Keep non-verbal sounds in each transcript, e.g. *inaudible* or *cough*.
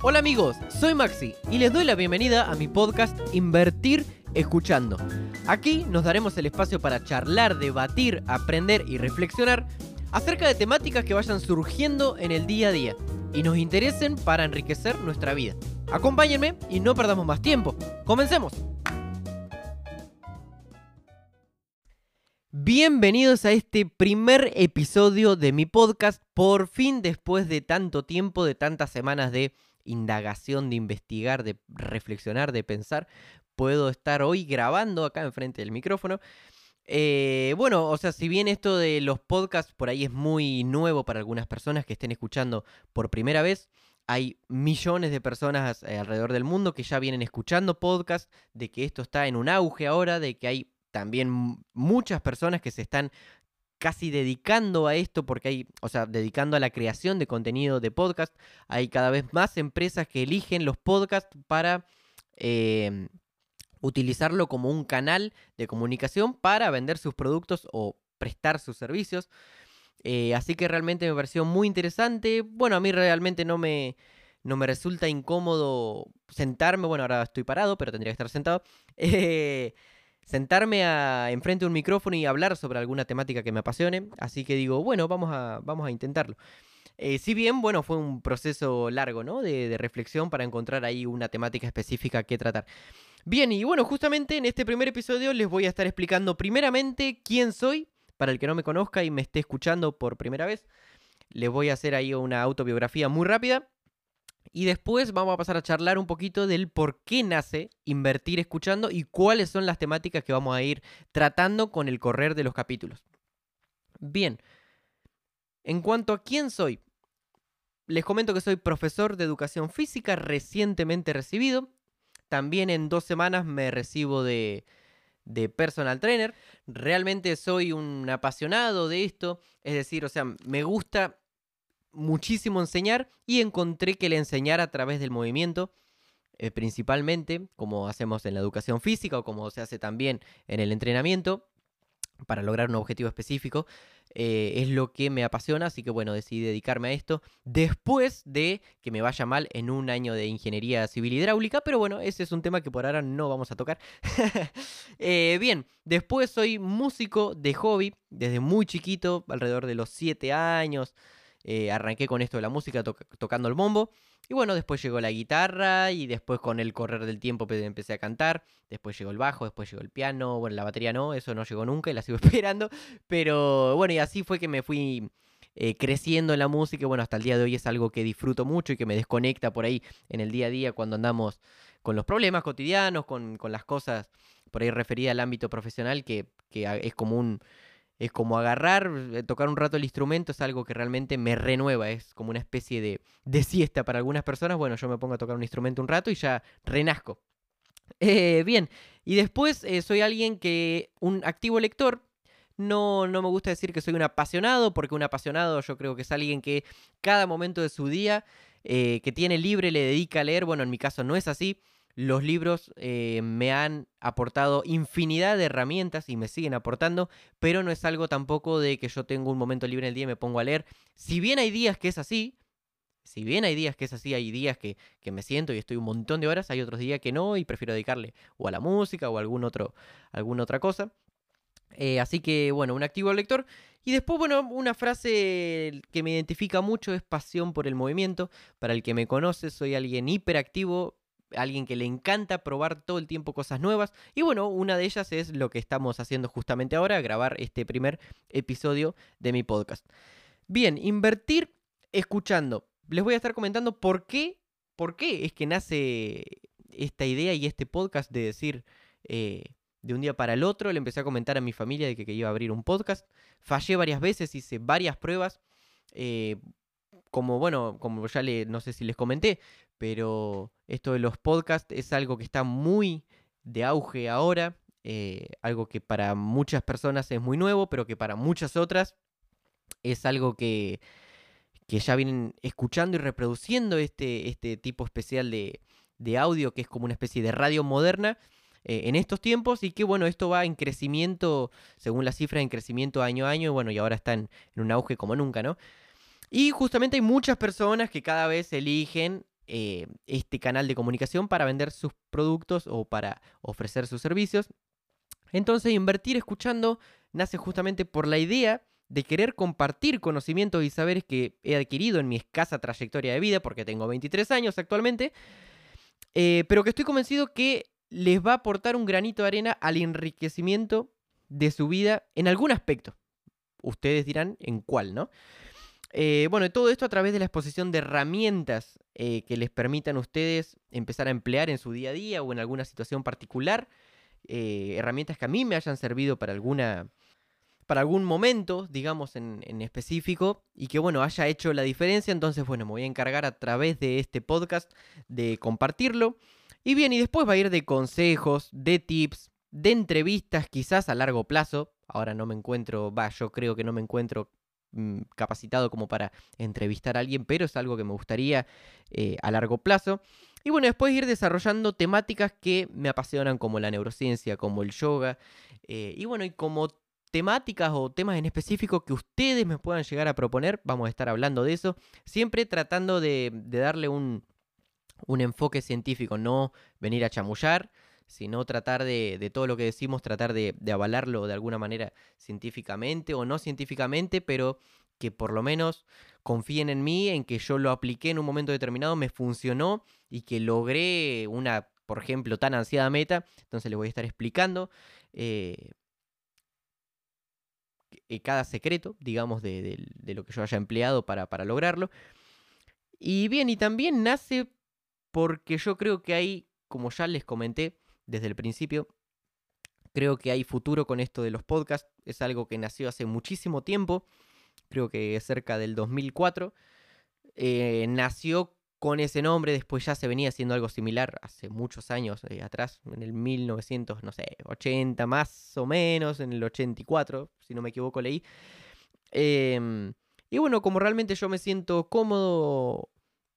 Hola amigos, soy Maxi y les doy la bienvenida a mi podcast Invertir Escuchando. Aquí nos daremos el espacio para charlar, debatir, aprender y reflexionar acerca de temáticas que vayan surgiendo en el día a día y nos interesen para enriquecer nuestra vida. Acompáñenme y no perdamos más tiempo. ¡Comencemos! Bienvenidos a este primer episodio de mi podcast, por fin después de tanto tiempo, de tantas semanas de indagación, de investigar, de reflexionar, de pensar, puedo estar hoy grabando acá enfrente del micrófono. Eh, bueno, o sea, si bien esto de los podcasts por ahí es muy nuevo para algunas personas que estén escuchando por primera vez, hay millones de personas eh, alrededor del mundo que ya vienen escuchando podcasts, de que esto está en un auge ahora, de que hay también muchas personas que se están casi dedicando a esto, porque hay, o sea, dedicando a la creación de contenido de podcast. Hay cada vez más empresas que eligen los podcasts para em, utilizarlo como un canal de comunicación para vender sus productos o prestar sus servicios. Eh, así que realmente me pareció muy interesante. Bueno, a mí realmente no me, no me resulta incómodo sentarme. Bueno, ahora estoy parado, pero tendría que estar sentado. *laughs* Eh, sentarme a, enfrente de un micrófono y hablar sobre alguna temática que me apasione. Así que digo, bueno, vamos a, vamos a intentarlo. Eh, si bien, bueno, fue un proceso largo, ¿no? De, reflexión para encontrar ahí una temática específica que tratar. Bien, y bueno, justamente en este primer episodio les voy a estar explicando primeramente quién soy, para el que no me conozca y me esté escuchando por primera vez. Les voy a hacer ahí una autobiografía muy rápida. Y después vamos a pasar a charlar un poquito del por qué nace invertir escuchando y cuáles son las temáticas que vamos a ir tratando con el correr de los capítulos. Bien, en cuanto a quién soy, les comento que soy profesor de educación física recientemente recibido. También en dos semanas me recibo de, de personal trainer. Realmente soy un apasionado de esto. Es decir, o sea, me gusta muchísimo enseñar y encontré que el enseñar a través del movimiento, eh, principalmente, como hacemos en la educación física o como se hace también en el entrenamiento, para lograr un objetivo específico, eh, es lo que me apasiona, así que bueno, decidí dedicarme a esto después de que me vaya mal en un año de ingeniería civil hidráulica, pero bueno, ese es un tema que por ahora no vamos a tocar. *laughs* Eh, bien, después soy músico de hobby, desde muy chiquito, alrededor de los 7 años, eh, arranqué con esto de la música tocando el bombo. Y bueno, después llegó la guitarra y después con el correr del tiempo empecé a cantar. Después llegó el bajo, después llegó el piano. Bueno, la batería no, eso no llegó nunca y la sigo *laughs* esperando. Pero bueno, y así fue que me fui eh, creciendo en la música. Bueno, hasta el día de hoy es algo que disfruto mucho y que me desconecta por ahí en el día a día cuando andamos con los problemas cotidianos, con, las cosas por ahí referidas al ámbito profesional, que, que es como un es como agarrar, eh, tocar un rato el instrumento, es algo que realmente me renueva, es como una especie de, de siesta para algunas personas. Bueno, yo me pongo a tocar un instrumento un rato y ya renazco. Eh, bien, y después eh, soy alguien que, un activo lector, no, no me gusta decir que soy un apasionado, porque un apasionado yo creo que es alguien que cada momento de su día que tiene libre le dedica a leer. Bueno, en mi caso no es así. Los libros eh, me han aportado infinidad de herramientas y me siguen aportando, pero no es algo tampoco de que yo tengo un momento libre en el día y me pongo a leer. Si bien hay días que es así, si bien hay días que es así, hay días que, me siento y estoy un montón de horas, hay otros días que no y prefiero dedicarle o a la música o a algún otro, alguna otra cosa. Eh, así que, bueno, un activo lector. Y después, bueno, una frase que me identifica mucho es pasión por el movimiento. Para el que me conoce, soy alguien hiperactivo, alguien que le encanta probar todo el tiempo cosas nuevas. Y bueno, una de ellas es lo que estamos haciendo justamente ahora, grabar este primer episodio de mi podcast. Bien, invertir escuchando. Les voy a estar comentando por qué, por qué es que nace esta idea y este podcast de decir eh, de un día para el otro. Le empecé a comentar a mi familia de que, iba a abrir un podcast. Fallé varias veces, hice varias pruebas. Eh, como bueno, como ya le, no sé si les comenté, pero esto de los podcasts es algo que está muy de auge ahora, eh, algo que para muchas personas es muy nuevo, pero que para muchas otras es algo que, que ya vienen escuchando y reproduciendo este, este tipo especial de, de, audio, que es como una especie de radio moderna. Eh, en estos tiempos y que bueno, esto va en crecimiento, según las cifras, en crecimiento año a año, bueno, y ahora están en un auge como nunca, ¿no? Y justamente hay muchas personas que cada vez eligen eh, este canal de comunicación para vender sus productos o para ofrecer sus servicios. Entonces, invertir escuchando nace justamente por la idea de querer compartir conocimientos y saberes que he adquirido en mi escasa trayectoria de vida, porque tengo 23 años actualmente, eh, pero que estoy convencido que les va a aportar un granito de arena al enriquecimiento de su vida en algún aspecto. Ustedes dirán en cuál, ¿no? Eh, bueno, todo esto a través de la exposición de herramientas eh, que les permitan a ustedes empezar a emplear en su día a día o en alguna situación particular. herramientas que a mí me hayan servido para alguna para algún momento, digamos, en, específico, y que, bueno, haya hecho la diferencia. Entonces, bueno, me voy a encargar a través de este podcast de compartirlo. Y bien, y después va a ir de consejos, de tips, de entrevistas quizás a largo plazo. Ahora no me encuentro, va, yo creo que no me encuentro capacitado como para entrevistar a alguien, pero es algo que me gustaría eh, a largo plazo. Y bueno, después ir desarrollando temáticas que me apasionan como la neurociencia, como el yoga. Eh, y bueno, y como temáticas o temas en específico que ustedes me puedan llegar a proponer, vamos a estar hablando de eso, siempre tratando de, darle un, enfoque científico, no venir a chamullar, sino tratar de, todo lo que decimos, tratar de, avalarlo de alguna manera científicamente o no científicamente, pero que por lo menos confíen en mí, en que yo lo apliqué en un momento determinado, me funcionó y que logré una, por ejemplo, tan ansiada meta. Entonces les voy a estar explicando. Eh, eh, cada secreto, digamos, de, lo que yo haya empleado para, para lograrlo. Y bien, y también nace porque yo creo que hay, como ya les comenté desde el principio, creo que hay futuro con esto de los podcasts. Es algo que nació hace muchísimo tiempo, creo que cerca del 2004. Eh, nació con ese nombre, después ya se venía haciendo algo similar hace muchos años eh, atrás, en el 1900, no sé, 80 más o menos, en el 84, si no me equivoco leí. Em, y bueno, como realmente yo me siento cómodo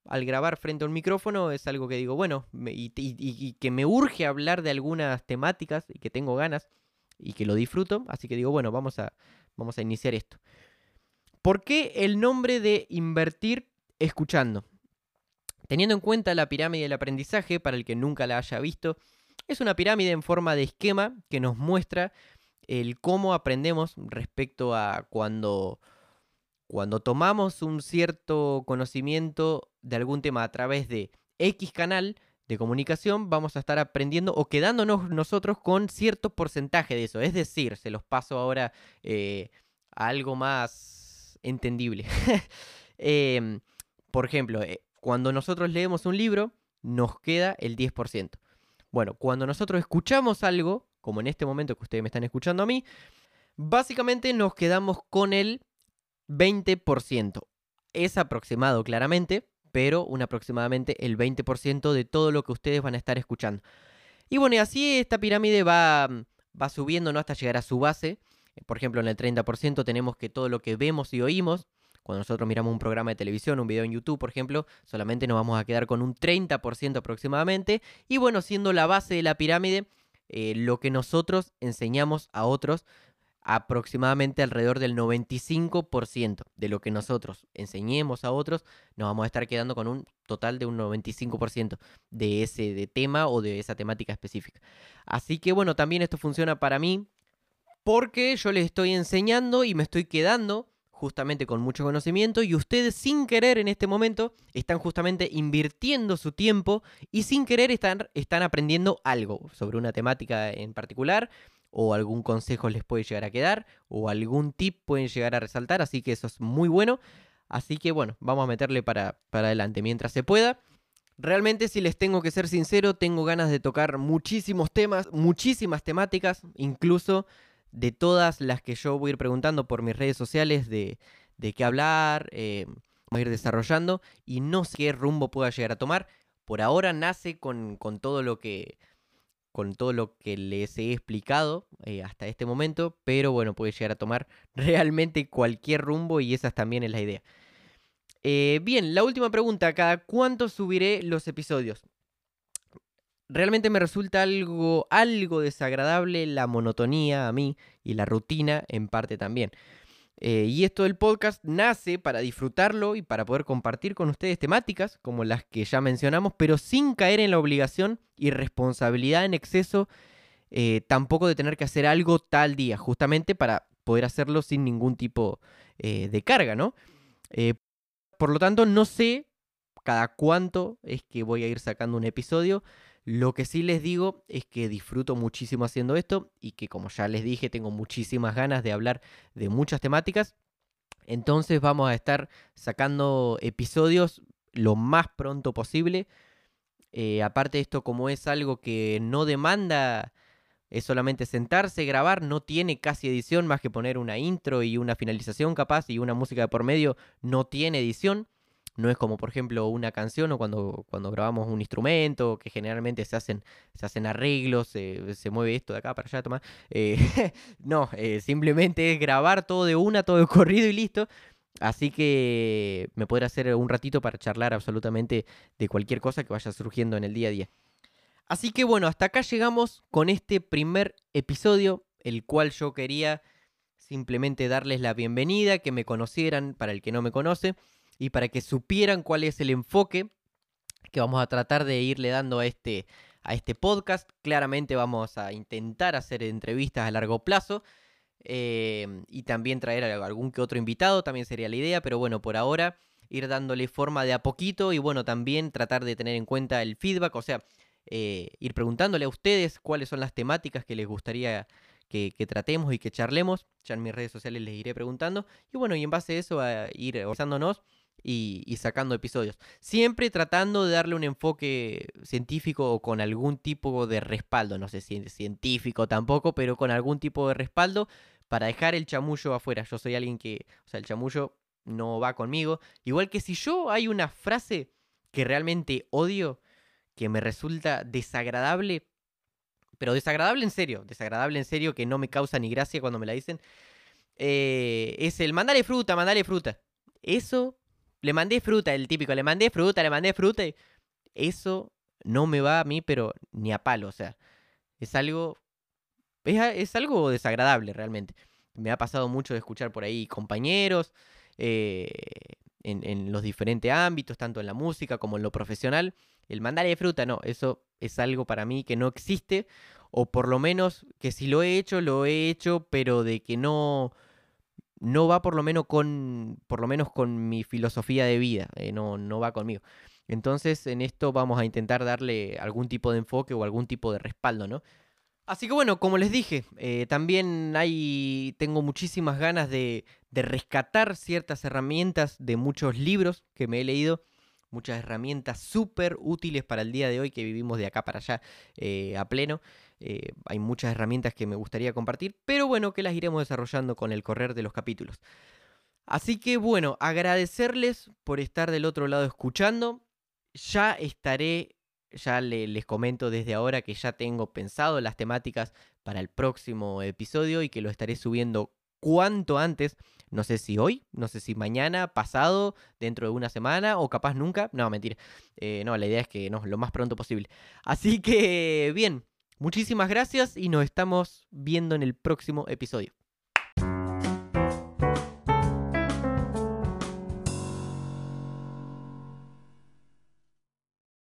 al grabar frente a un micrófono, es algo que digo, bueno, y, y, que me urge hablar de algunas temáticas y que tengo ganas y que lo disfruto, así que digo, bueno, vamos a, vamos a iniciar esto. ¿Por qué el nombre de invertir escuchando? Teniendo en cuenta la pirámide del aprendizaje, para el que nunca la haya visto, es una pirámide en forma de esquema que nos muestra el cómo aprendemos respecto a cuando, cuando tomamos un cierto conocimiento de algún tema a través de X canal de comunicación, vamos a estar aprendiendo o quedándonos nosotros con cierto porcentaje de eso. Es decir, se los paso ahora eh, a algo más entendible. *laughs* Em, por ejemplo, eh, cuando nosotros leemos un libro, nos queda el 10%. Bueno, cuando nosotros escuchamos algo, como en este momento que ustedes me están escuchando a mí, básicamente nos quedamos con el 20%. Es aproximado claramente, pero un aproximadamente el 20% de todo lo que ustedes van a estar escuchando. Y bueno, y así esta pirámide va, va subiendo ¿no? hasta llegar a su base. Por ejemplo, en el 30% tenemos que todo lo que vemos y oímos cuando nosotros miramos un programa de televisión, un video en YouTube, por ejemplo, solamente nos vamos a quedar con un 30% aproximadamente. Y bueno, siendo la base de la pirámide, eh, lo que nosotros enseñamos a otros, aproximadamente alrededor del 95% de lo que nosotros enseñemos a otros, nos vamos a estar quedando con un total de un 95% de ese de tema o de esa temática específica. Así que bueno, también esto funciona para mí porque yo les estoy enseñando y me estoy quedando justamente con mucho conocimiento y ustedes sin querer en este momento están justamente invirtiendo su tiempo y sin querer están, están aprendiendo algo sobre una temática en particular o algún consejo les puede llegar a quedar o algún tip pueden llegar a resaltar, así que eso es muy bueno. Así que bueno, vamos a meterle para, para adelante mientras se pueda. Realmente, si les tengo que ser sincero, tengo ganas de tocar muchísimos temas, muchísimas temáticas, incluso de todas las que yo voy a ir preguntando por mis redes sociales de, de qué hablar, eh, voy a ir desarrollando y no sé qué rumbo pueda llegar a tomar. Por ahora nace con, todo lo que con todo lo que les he explicado eh, hasta este momento, pero bueno, puede llegar a tomar *laughs* realmente cualquier rumbo y esa también es la idea. Eh, bien, la última pregunta, ¿cada cuánto subiré los episodios? realmente me resulta algo, algo desagradable la monotonía a mí y la rutina en parte también. Eh, y esto del podcast nace para disfrutarlo y para poder compartir con ustedes temáticas como las que ya mencionamos, pero sin caer en la obligación y responsabilidad en exceso, eh, tampoco de tener que hacer algo tal día, justamente para poder hacerlo sin ningún tipo eh, de carga, ¿no? por lo tanto, no sé cada cuánto es que voy a ir sacando un episodio. Lo que sí les digo es que disfruto muchísimo haciendo esto y que como ya les dije tengo muchísimas ganas de hablar de muchas temáticas. Entonces vamos a estar sacando episodios lo más pronto posible. Eh, aparte de esto, como es algo que no demanda, es solamente sentarse, grabar, no tiene casi edición más que poner una intro y una finalización capaz y una música de por medio, no tiene edición. No es como, por ejemplo, una canción o cuando, cuando grabamos un instrumento, que generalmente se hacen, se hacen arreglos, se mueve esto de acá para allá, toma. Eh, *laughs* no, eh, simplemente es grabar todo de una, todo de *laughs* corrido y listo. Así que me podré hacer un ratito para charlar absolutamente de cualquier cosa que vaya surgiendo en el día a día. Así que bueno, hasta acá llegamos con este primer episodio, el cual yo quería simplemente darles la bienvenida, que me conocieran para el que no me conoce y para que supieran cuál es el enfoque que vamos a tratar de irle dando a este, a este podcast. Claramente vamos a intentar hacer entrevistas a largo plazo eh, y también traer algún que otro invitado, también sería la idea, pero bueno, por ahora ir dándole forma de a poquito y bueno, también tratar de tener en cuenta el feedback, o sea, eh, ir preguntándole a ustedes cuáles son las temáticas que les gustaría que, tratemos y que charlemos. Ya en mis redes sociales les iré preguntando. Y bueno, y en base a eso a ir organizándonos y, sacando episodios. Siempre tratando de darle un enfoque científico o con algún tipo de respaldo. No sé si científico tampoco, pero con algún tipo de respaldo para dejar el chamullo afuera. Yo soy alguien que, o sea, el chamullo no va conmigo. Igual que si yo hay una frase que realmente odio, que me resulta desagradable, pero desagradable en serio, desagradable en serio, que no me causa ni gracia cuando me la dicen, eh, es el mandale fruta, mandale fruta. Eso le mandé fruta, el típico, le mandé fruta, le mandé fruta. Eso no me va a mí, pero ni a palo, o sea, es algo, es, algo desagradable realmente. Me ha pasado mucho de escuchar por ahí compañeros eh, en, en, los diferentes ámbitos, tanto en la música como en lo profesional. El mandarle fruta, no, eso es algo para mí que no existe, o por lo menos que si lo he hecho, lo he hecho, pero de que no, no va por lo menos con, por lo menos con mi filosofía de vida, eh, no, no va conmigo. Entonces en esto vamos a intentar darle algún tipo de enfoque o algún tipo de respaldo, ¿no? Así que bueno, como les dije, eh, también hay, tengo muchísimas ganas de, de rescatar ciertas herramientas de muchos libros que me he leído muchas herramientas súper útiles para el día de hoy que vivimos de acá para allá eh, a pleno. Eh, hay muchas herramientas que me gustaría compartir, pero bueno, que las iremos desarrollando con el correr de los capítulos. Así que bueno, agradecerles por estar del otro lado escuchando. Ya estaré, ya les comento desde ahora que ya tengo pensado las temáticas para el próximo episodio y que lo estaré subiendo cuanto antes. No sé si hoy, no sé si mañana, pasado, dentro de una semana o capaz nunca. No, mentira. Eh, no, la idea es que no, lo más pronto posible. Así que, bien, muchísimas gracias y nos estamos viendo en el próximo episodio.